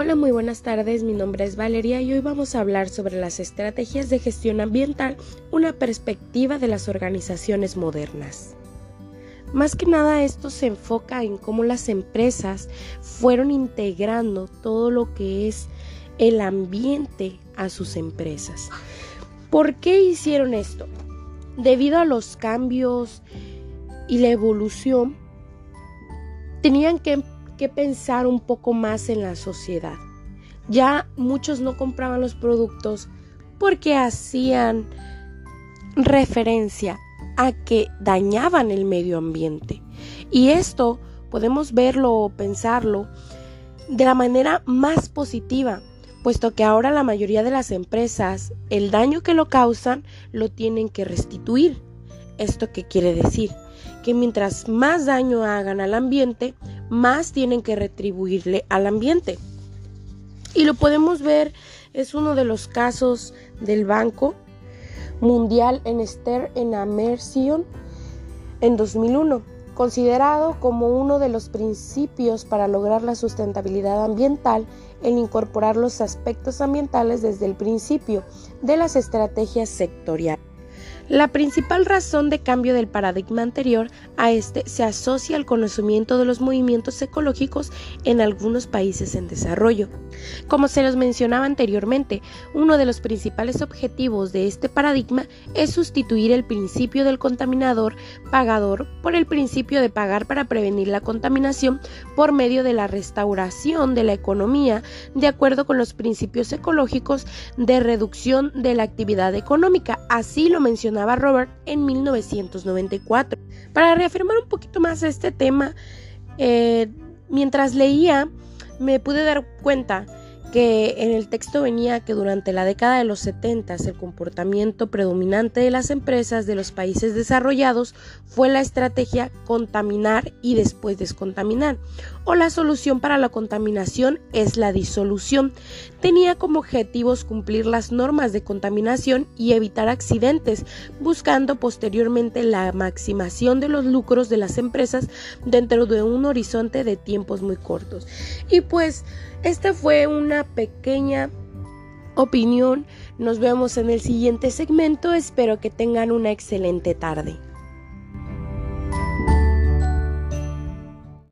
Hola, muy buenas tardes. Mi nombre es Valeria y hoy vamos a hablar sobre las estrategias de gestión ambiental, una perspectiva de las organizaciones modernas. Más que nada esto se enfoca en cómo las empresas fueron integrando todo lo que es el ambiente a sus empresas. ¿Por qué hicieron esto? Debido a los cambios y la evolución, tenían que que pensar un poco más en la sociedad. Ya muchos no compraban los productos porque hacían referencia a que dañaban el medio ambiente. Y esto podemos verlo o pensarlo de la manera más positiva, puesto que ahora la mayoría de las empresas el daño que lo causan lo tienen que restituir. ¿Esto qué quiere decir? Que mientras más daño hagan al ambiente, más tienen que retribuirle al ambiente. Y lo podemos ver, es uno de los casos del Banco Mundial en Esther en Amersion en 2001, considerado como uno de los principios para lograr la sustentabilidad ambiental en incorporar los aspectos ambientales desde el principio de las estrategias sectoriales. La principal razón de cambio del paradigma anterior a este se asocia al conocimiento de los movimientos ecológicos en algunos países en desarrollo. Como se los mencionaba anteriormente, uno de los principales objetivos de este paradigma es sustituir el principio del contaminador pagador por el principio de pagar para prevenir la contaminación por medio de la restauración de la economía de acuerdo con los principios ecológicos de reducción de la actividad económica. Así lo mencionaba Robert en 1994. Para reafirmar un poquito más este tema, eh, mientras leía me pude dar cuenta que en el texto venía que durante la década de los 70 el comportamiento predominante de las empresas de los países desarrollados fue la estrategia contaminar y después descontaminar, o la solución para la contaminación es la disolución. Tenía como objetivos cumplir las normas de contaminación y evitar accidentes, buscando posteriormente la maximación de los lucros de las empresas dentro de un horizonte de tiempos muy cortos. Y pues esta fue pequeña opinión. Nos vemos en el siguiente segmento. Espero que tengan una excelente tarde.